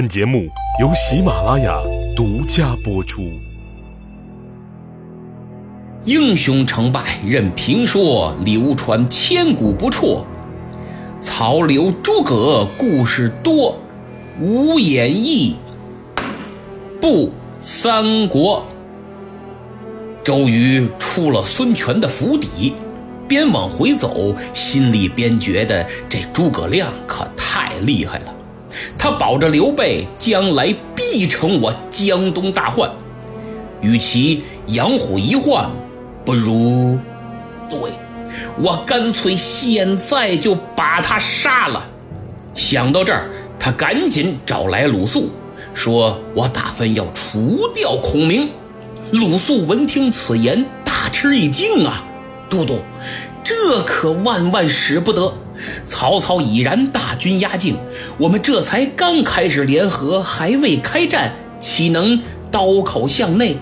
本节目由喜马拉雅独家播出。英雄成败任评说，流传千古不辍。曹刘诸葛故事多，无演义不三国。周瑜出了孙权的府邸，边往回走，心里边觉得这诸葛亮可太厉害了。他保着刘备将来必成我江东大患，与其养虎一患，不如，对，我干脆现在就把他杀了。想到这儿，他赶紧找来鲁肃，说：“我打算要除掉孔明。”鲁肃闻听此言，大吃一惊啊！都督，这可万万使不得！曹操已然大军压境，我们这才刚开始联合，还未开战，岂能刀口向内？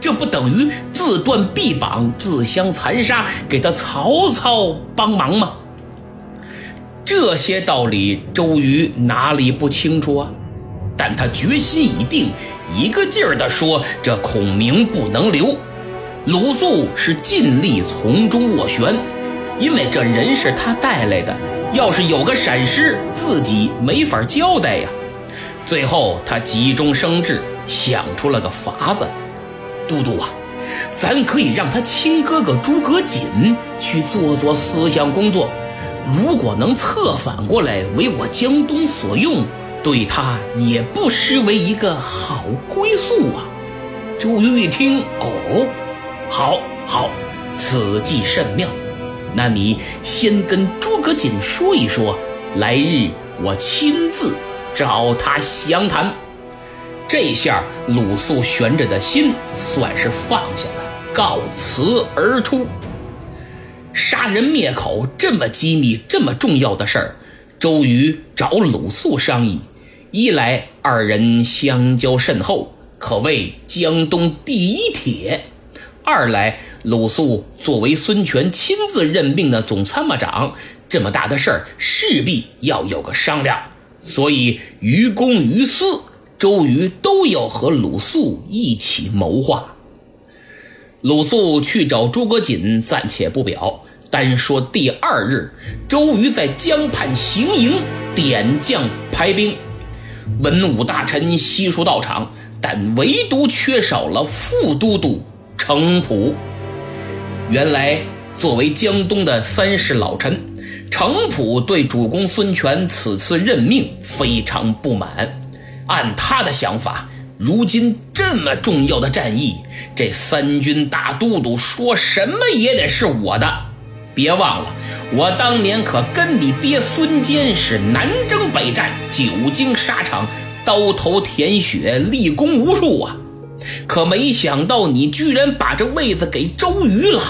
这不等于自断臂膀、自相残杀，给他曹操帮忙吗？这些道理，周瑜哪里不清楚啊？但他决心已定，一个劲儿地说：“这孔明不能留。”鲁肃是尽力从中斡旋。因为这人是他带来的，要是有个闪失，自己没法交代呀。最后他急中生智，想出了个法子：都督啊，咱可以让他亲哥哥诸葛瑾去做做思想工作，如果能策反过来为我江东所用，对他也不失为一个好归宿啊。周瑜一听，哦，好，好，此计甚妙。那你先跟诸葛瑾说一说，来日我亲自找他详谈。这下鲁肃悬着的心算是放下了，告辞而出。杀人灭口这么机密、这么重要的事儿，周瑜找鲁肃商议，一来二人相交甚厚，可谓江东第一铁。二来，鲁肃作为孙权亲自任命的总参谋长，这么大的事儿势必要有个商量，所以于公于私，周瑜都要和鲁肃一起谋划。鲁肃去找诸葛瑾，暂且不表，单说第二日，周瑜在江畔行营点将排兵，文武大臣悉数到场，但唯独缺少了副都督。程普，原来作为江东的三世老臣，程普对主公孙权此次任命非常不满。按他的想法，如今这么重要的战役，这三军大都督说什么也得是我的。别忘了，我当年可跟你爹孙坚是南征北战，久经沙场，刀头舔血，立功无数啊！可没想到，你居然把这位子给周瑜了。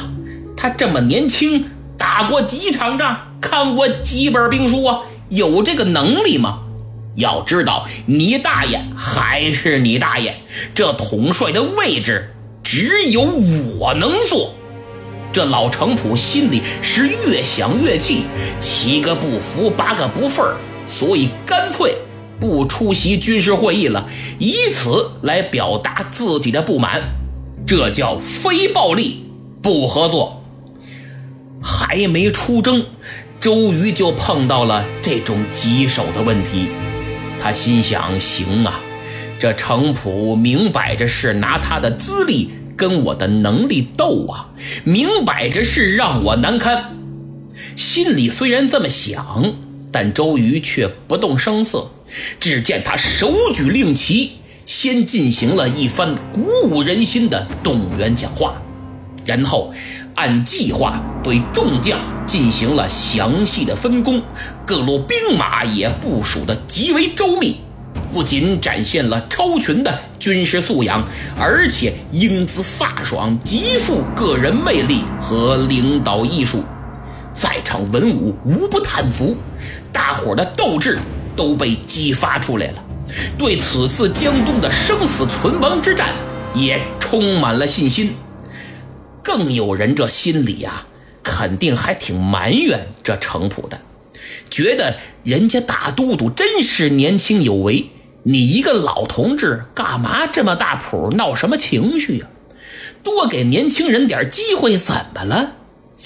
他这么年轻，打过几场仗，看过几本兵书啊？有这个能力吗？要知道，你大爷还是你大爷，这统帅的位置只有我能坐。这老程普心里是越想越气，七个不服，八个不忿所以干脆。不出席军事会议了，以此来表达自己的不满，这叫非暴力不合作。还没出征，周瑜就碰到了这种棘手的问题。他心想：行啊，这程普明摆着是拿他的资历跟我的能力斗啊，明摆着是让我难堪。心里虽然这么想，但周瑜却不动声色。只见他手举令旗，先进行了一番鼓舞人心的动员讲话，然后按计划对众将进行了详细的分工，各路兵马也部署的极为周密，不仅展现了超群的军事素养，而且英姿飒爽，极富个人魅力和领导艺术，在场文武无不叹服，大伙的斗志。都被激发出来了，对此次江东的生死存亡之战也充满了信心。更有人这心里呀，肯定还挺埋怨这程普的，觉得人家大都督真是年轻有为，你一个老同志，干嘛这么大谱，闹什么情绪呀？多给年轻人点机会，怎么了？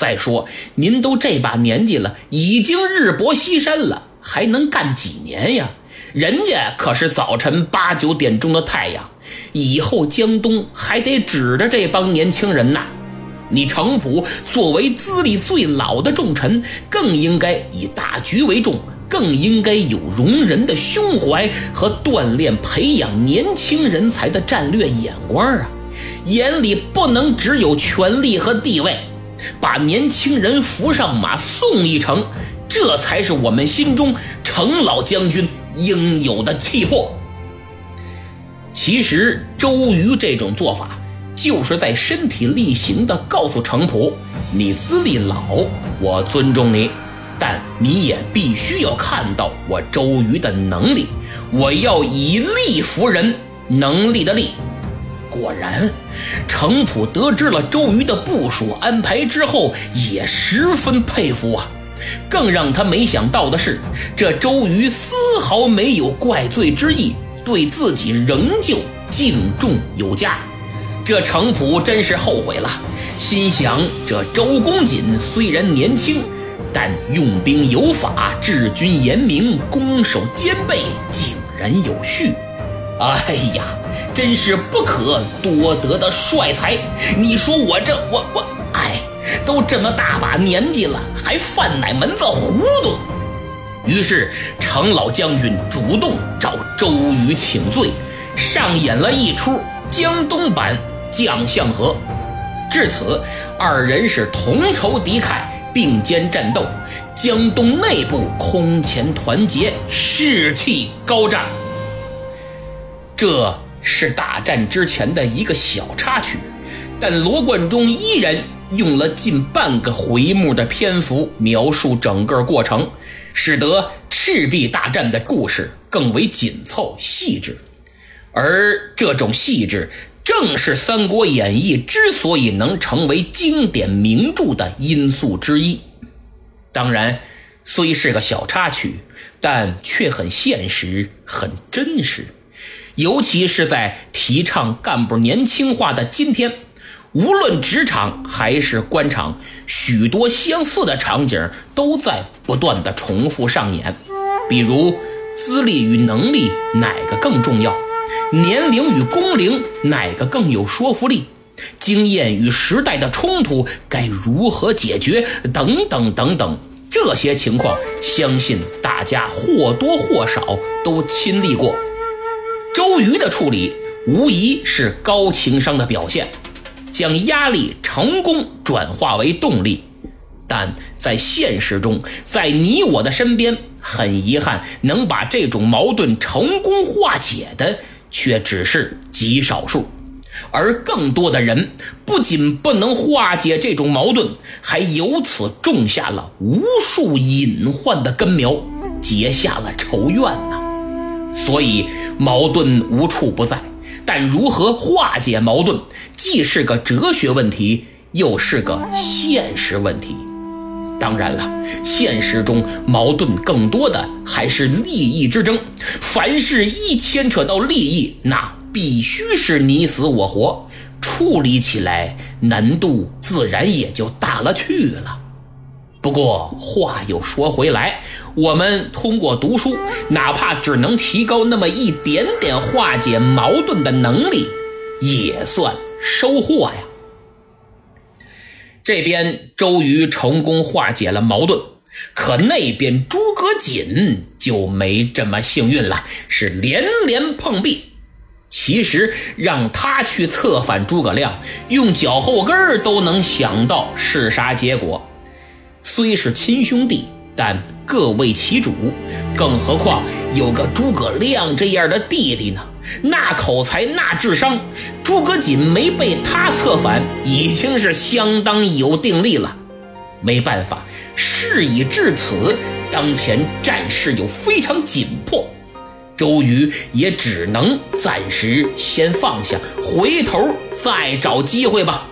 再说，您都这把年纪了，已经日薄西山了，还能干几年呀？人家可是早晨八九点钟的太阳，以后江东还得指着这帮年轻人呐。你程普作为资历最老的重臣，更应该以大局为重，更应该有容人的胸怀和锻炼培养年轻人才的战略眼光啊！眼里不能只有权力和地位，把年轻人扶上马送一程，这才是我们心中程老将军应有的气魄。其实周瑜这种做法。就是在身体力行地告诉程普：“你资历老，我尊重你，但你也必须要看到我周瑜的能力。我要以力服人，能力的力。”果然，程普得知了周瑜的部署安排之后，也十分佩服啊。更让他没想到的是，这周瑜丝毫没有怪罪之意，对自己仍旧敬重有加。这程普真是后悔了，心想：这周公瑾虽然年轻，但用兵有法，治军严明，攻守兼备，井然有序。哎呀，真是不可多得的帅才！你说我这我我，哎，都这么大把年纪了，还犯哪门子糊涂？于是程老将军主动找周瑜请罪，上演了一出江东版。将相和，至此二人是同仇敌忾，并肩战斗，江东内部空前团结，士气高涨。这是大战之前的一个小插曲，但罗贯中依然用了近半个回目的篇幅描述整个过程，使得赤壁大战的故事更为紧凑细致，而这种细致。正是《三国演义》之所以能成为经典名著的因素之一。当然，虽是个小插曲，但却很现实、很真实。尤其是在提倡干部年轻化的今天，无论职场还是官场，许多相似的场景都在不断的重复上演。比如，资历与能力哪个更重要？年龄与工龄哪个更有说服力？经验与时代的冲突该如何解决？等等等等，这些情况相信大家或多或少都亲历过。周瑜的处理无疑是高情商的表现，将压力成功转化为动力。但在现实中，在你我的身边，很遗憾，能把这种矛盾成功化解的。却只是极少数，而更多的人不仅不能化解这种矛盾，还由此种下了无数隐患的根苗，结下了仇怨呐。所以矛盾无处不在，但如何化解矛盾，既是个哲学问题，又是个现实问题。当然了，现实中矛盾更多的还是利益之争。凡事一牵扯到利益，那必须是你死我活，处理起来难度自然也就大了去了。不过话又说回来，我们通过读书，哪怕只能提高那么一点点化解矛盾的能力，也算收获呀。这边周瑜成功化解了矛盾，可那边诸葛瑾就没这么幸运了，是连连碰壁。其实让他去策反诸葛亮，用脚后跟都能想到是啥结果。虽是亲兄弟，但各为其主，更何况有个诸葛亮这样的弟弟呢？那口才，那智商，诸葛瑾没被他策反，已经是相当有定力了。没办法，事已至此，当前战事又非常紧迫，周瑜也只能暂时先放下，回头再找机会吧。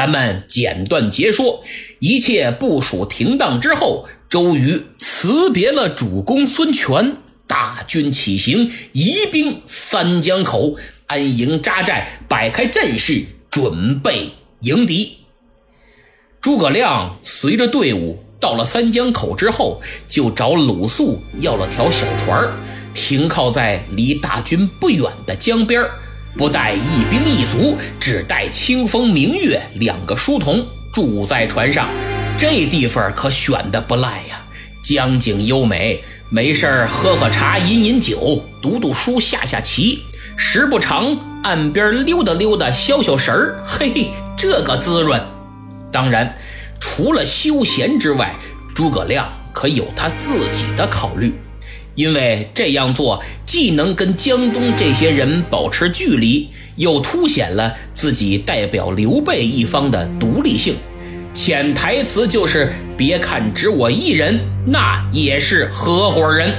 咱们简短截说，一切部署停当之后，周瑜辞别了主公孙权。大军起行，移兵三江口，安营扎寨，摆开阵势，准备迎敌。诸葛亮随着队伍到了三江口之后，就找鲁肃要了条小船，停靠在离大军不远的江边儿不带一兵一卒，只带清风明月两个书童住在船上。这地方可选的不赖呀，江景优美。没事儿，喝喝茶，饮饮酒，读读书，下下棋，时不常岸边溜达溜达，消消神儿。嘿嘿，这个滋润。当然，除了休闲之外，诸葛亮可有他自己的考虑，因为这样做既能跟江东这些人保持距离，又凸显了自己代表刘备一方的独立性。潜台词就是：别看只我一人，那也是合伙人。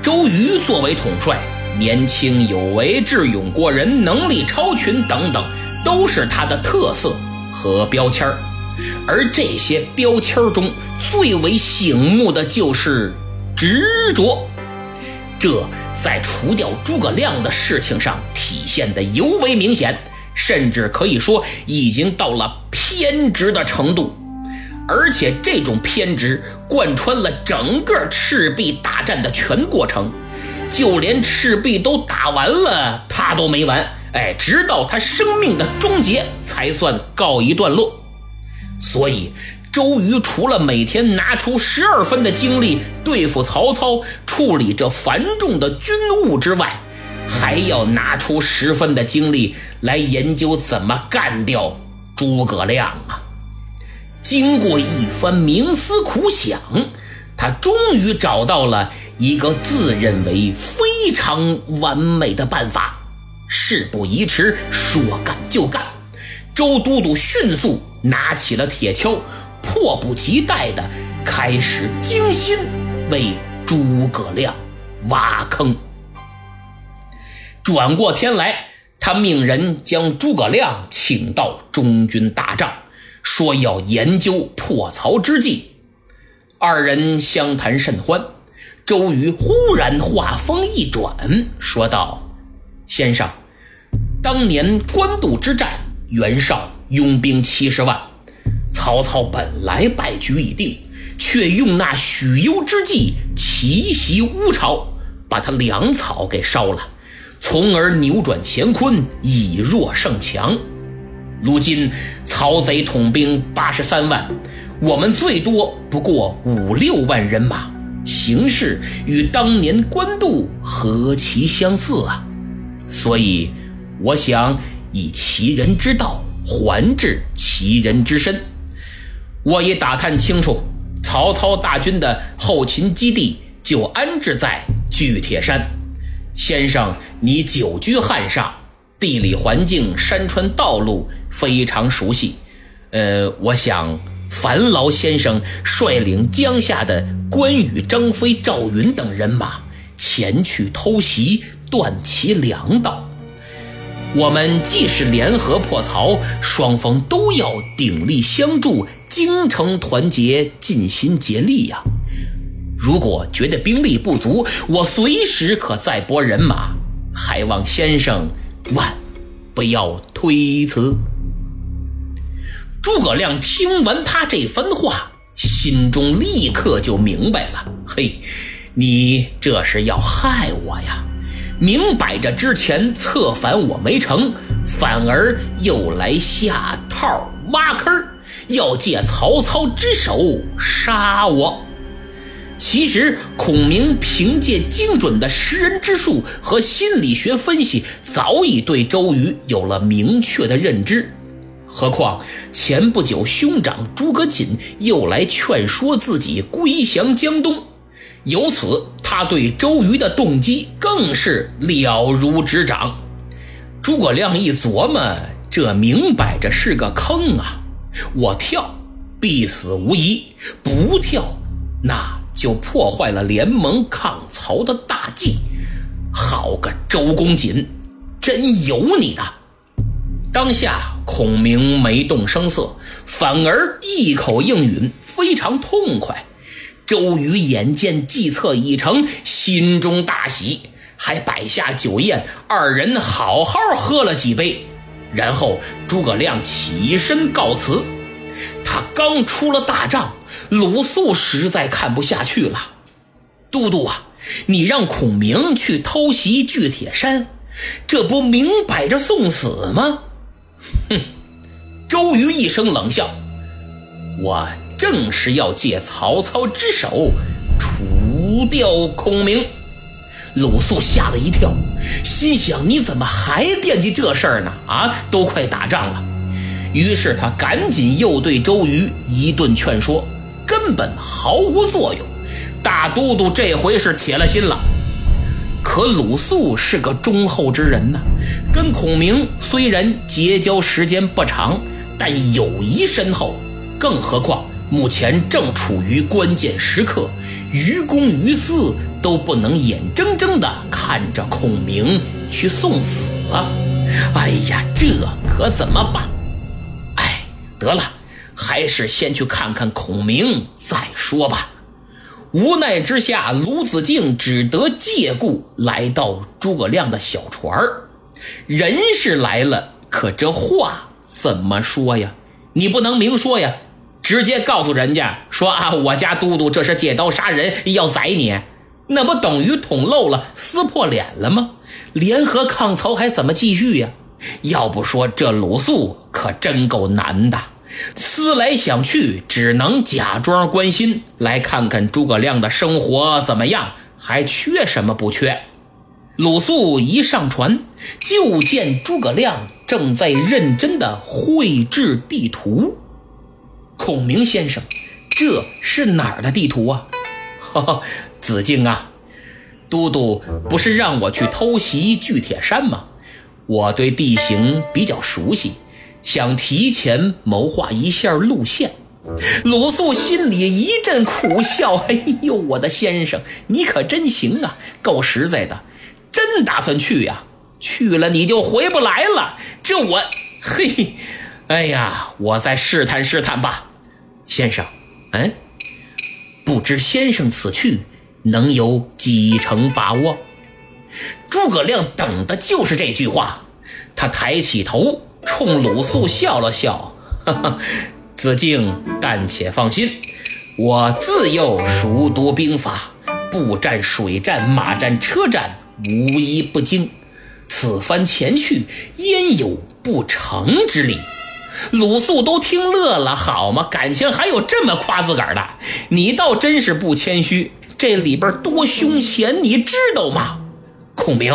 周瑜作为统帅，年轻有为、智勇过人、能力超群等等，都是他的特色和标签而这些标签中最为醒目的就是执着，这在除掉诸葛亮的事情上体现的尤为明显。甚至可以说已经到了偏执的程度，而且这种偏执贯穿了整个赤壁大战的全过程，就连赤壁都打完了，他都没完。哎，直到他生命的终结才算告一段落。所以，周瑜除了每天拿出十二分的精力对付曹操、处理这繁重的军务之外，还要拿出十分的精力来研究怎么干掉诸葛亮啊！经过一番冥思苦想，他终于找到了一个自认为非常完美的办法。事不宜迟，说干就干。周都督迅速拿起了铁锹，迫不及待地开始精心为诸葛亮挖坑。转过天来，他命人将诸葛亮请到中军大帐，说要研究破曹之计。二人相谈甚欢。周瑜忽然话锋一转，说道：“先生，当年官渡之战，袁绍拥兵七十万，曹操本来败局已定，却用那许攸之计奇袭乌巢，把他粮草给烧了。”从而扭转乾坤，以弱胜强。如今曹贼统兵八十三万，我们最多不过五六万人马，形势与当年官渡何其相似啊！所以，我想以其人之道还治其人之身。我已打探清楚，曹操大军的后勤基地就安置在巨铁山。先生，你久居汉上，地理环境、山川道路非常熟悉。呃，我想烦劳先生率领江夏的关羽、张飞、赵云等人马前去偷袭，断其粮道。我们既是联合破曹，双方都要鼎力相助，精诚团结，尽心竭力呀。如果觉得兵力不足，我随时可再拨人马，还望先生万不要推辞。诸葛亮听完他这番话，心中立刻就明白了：嘿，你这是要害我呀！明摆着之前策反我没成，反而又来下套挖坑，要借曹操之手杀我。其实，孔明凭借精准的识人之术和心理学分析，早已对周瑜有了明确的认知。何况前不久，兄长诸葛瑾又来劝说自己归降江东，由此他对周瑜的动机更是了如指掌。诸葛亮一琢磨，这明摆着是个坑啊！我跳，必死无疑；不跳，那……就破坏了联盟抗曹的大计。好个周公瑾，真有你的！当下孔明没动声色，反而一口应允，非常痛快。周瑜眼见计策已成，心中大喜，还摆下酒宴，二人好好喝了几杯。然后诸葛亮起身告辞。他刚出了大帐，鲁肃实在看不下去了：“都督啊，你让孔明去偷袭巨铁山，这不明摆着送死吗？”哼！周瑜一声冷笑：“我正是要借曹操之手除掉孔明。”鲁肃吓了一跳，心想：“你怎么还惦记这事儿呢？啊，都快打仗了。”于是他赶紧又对周瑜一顿劝说，根本毫无作用。大都督这回是铁了心了。可鲁肃是个忠厚之人呢，跟孔明虽然结交时间不长，但友谊深厚。更何况目前正处于关键时刻，于公于私都不能眼睁睁地看着孔明去送死了。哎呀，这可怎么办？哎得了，还是先去看看孔明再说吧。无奈之下，卢子敬只得借故来到诸葛亮的小船儿。人是来了，可这话怎么说呀？你不能明说呀，直接告诉人家说啊，我家都督这是借刀杀人，要宰你，那不等于捅漏了、撕破脸了吗？联合抗曹还怎么继续呀？要不说这鲁肃可真够难的，思来想去，只能假装关心，来看看诸葛亮的生活怎么样，还缺什么不缺。鲁肃一上船，就见诸葛亮正在认真的绘制地图。孔明先生，这是哪儿的地图啊？哈哈，子敬啊，都督不是让我去偷袭巨铁山吗？我对地形比较熟悉，想提前谋划一下路线。鲁肃心里一阵苦笑：“哎呦，我的先生，你可真行啊，够实在的，真打算去呀？去了你就回不来了。这我，嘿，哎呀，我再试探试探吧，先生。嗯，不知先生此去能有几成把握？”诸葛亮等的就是这句话，他抬起头，冲鲁肃笑了笑：“哈哈，子敬暂且放心，我自幼熟读兵法，步战、水战、马战、车战，无一不精。此番前去，焉有不成之理？”鲁肃都听乐了，好吗？感情还有这么夸自个儿的？你倒真是不谦虚，这里边多凶险，你知道吗？孔明，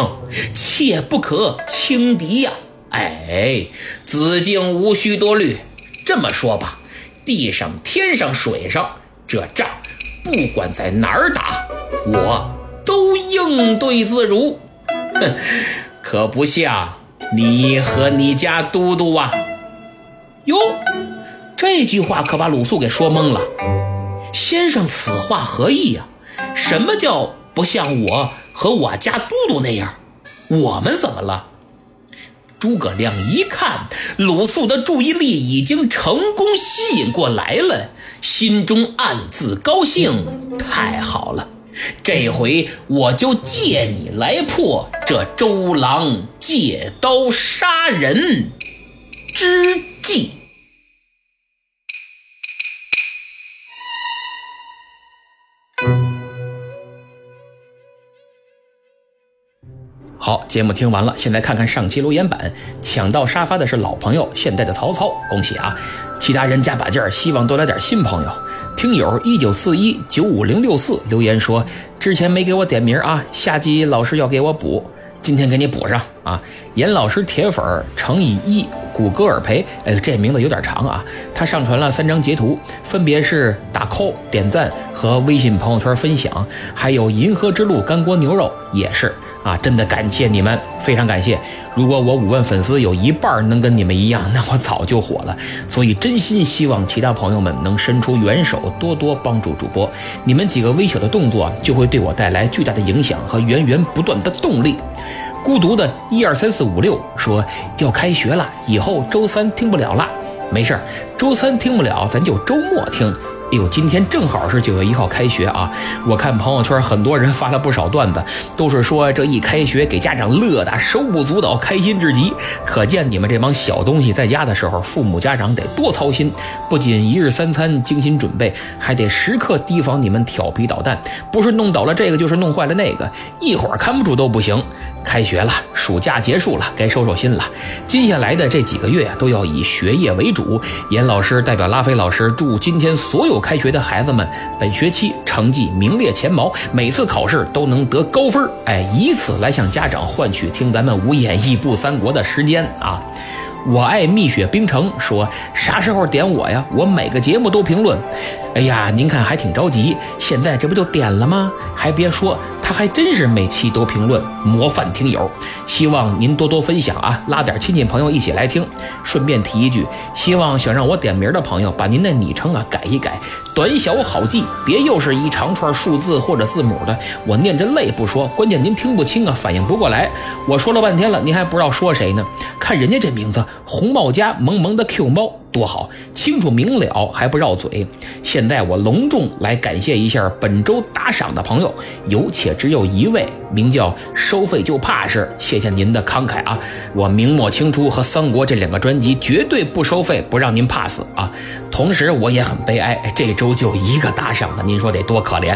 切不可轻敌呀！哎，子敬无需多虑。这么说吧，地上、天上、水上，这仗不管在哪儿打，我都应对自如。哼，可不像你和你家都督啊！哟，这句话可把鲁肃给说懵了。先生此话何意呀？什么叫不像我？和我家都督那样，我们怎么了？诸葛亮一看鲁肃的注意力已经成功吸引过来了，心中暗自高兴。太好了，这回我就借你来破这周郎借刀杀人之好，节目听完了，现在看看上期留言板，抢到沙发的是老朋友，现代的曹操，恭喜啊！其他人加把劲儿，希望多来点新朋友。听友一九四一九五零六四留言说，之前没给我点名啊，下集老师要给我补，今天给你补上啊。严老师铁粉乘以一，古格尔培，哎，这名字有点长啊。他上传了三张截图，分别是打 call、点赞和微信朋友圈分享，还有银河之路干锅牛肉也是。啊，真的感谢你们，非常感谢！如果我五万粉丝有一半能跟你们一样，那我早就火了。所以真心希望其他朋友们能伸出援手，多多帮助主播。你们几个微小的动作就会对我带来巨大的影响和源源不断的动力。孤独的一二三四五六说要开学了，以后周三听不了了。没事儿，周三听不了，咱就周末听。哎呦，今天正好是九月一号开学啊！我看朋友圈很多人发了不少段子，都是说这一开学给家长乐的手舞足蹈、开心至极。可见你们这帮小东西在家的时候，父母家长得多操心，不仅一日三餐精心准备，还得时刻提防你们调皮捣蛋，不是弄倒了这个，就是弄坏了那个，一会儿看不住都不行。开学了，暑假结束了，该收收心了。接下来的这几个月都要以学业为主。严老师代表拉菲老师祝今天所有开学的孩子们，本学期成绩名列前茅，每次考试都能得高分。哎，以此来向家长换取听咱们无演义不三国的时间啊！我爱蜜雪冰城说啥时候点我呀？我每个节目都评论。哎呀，您看还挺着急，现在这不就点了吗？还别说。他还真是每期都评论，模范听友。希望您多多分享啊，拉点亲戚朋友一起来听。顺便提一句，希望想让我点名的朋友把您的昵称啊改一改，短小好记，别又是一长串数字或者字母的，我念着累不说，关键您听不清啊，反应不过来。我说了半天了，您还不知道说谁呢？看人家这名字，红帽家萌萌的 Q 猫。多好，清楚明了还不绕嘴。现在我隆重来感谢一下本周打赏的朋友，有且只有一位，名叫收费就怕是，谢谢您的慷慨啊！我明末清初和三国这两个专辑绝对不收费，不让您 pass 啊！同时我也很悲哀，这周就一个打赏的，您说得多可怜？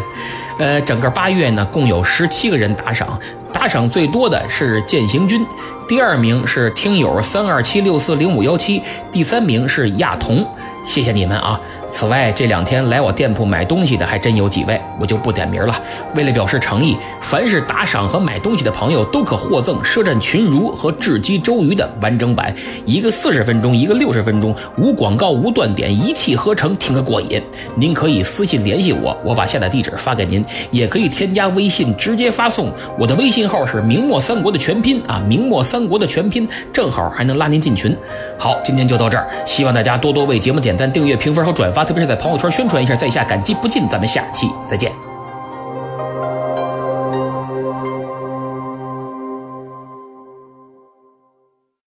呃，整个八月呢，共有十七个人打赏，打赏最多的是践行军。第二名是听友三二七六四零五幺七，第三名是亚童，谢谢你们啊。此外，这两天来我店铺买东西的还真有几位，我就不点名了。为了表示诚意，凡是打赏和买东西的朋友都可获赠《舌战群儒》和《智击周瑜》的完整版，一个四十分钟，一个六十分钟，无广告无断点，一气呵成，听个过瘾。您可以私信联系我，我把下载地址发给您，也可以添加微信直接发送。我的微信号是明末三国的全拼啊，明末三国的全拼，正好还能拉您进群。好，今天就到这儿，希望大家多多为节目点赞、订阅、评分和转发。特别是在朋友圈宣传一下，在下感激不尽。咱们下期再见。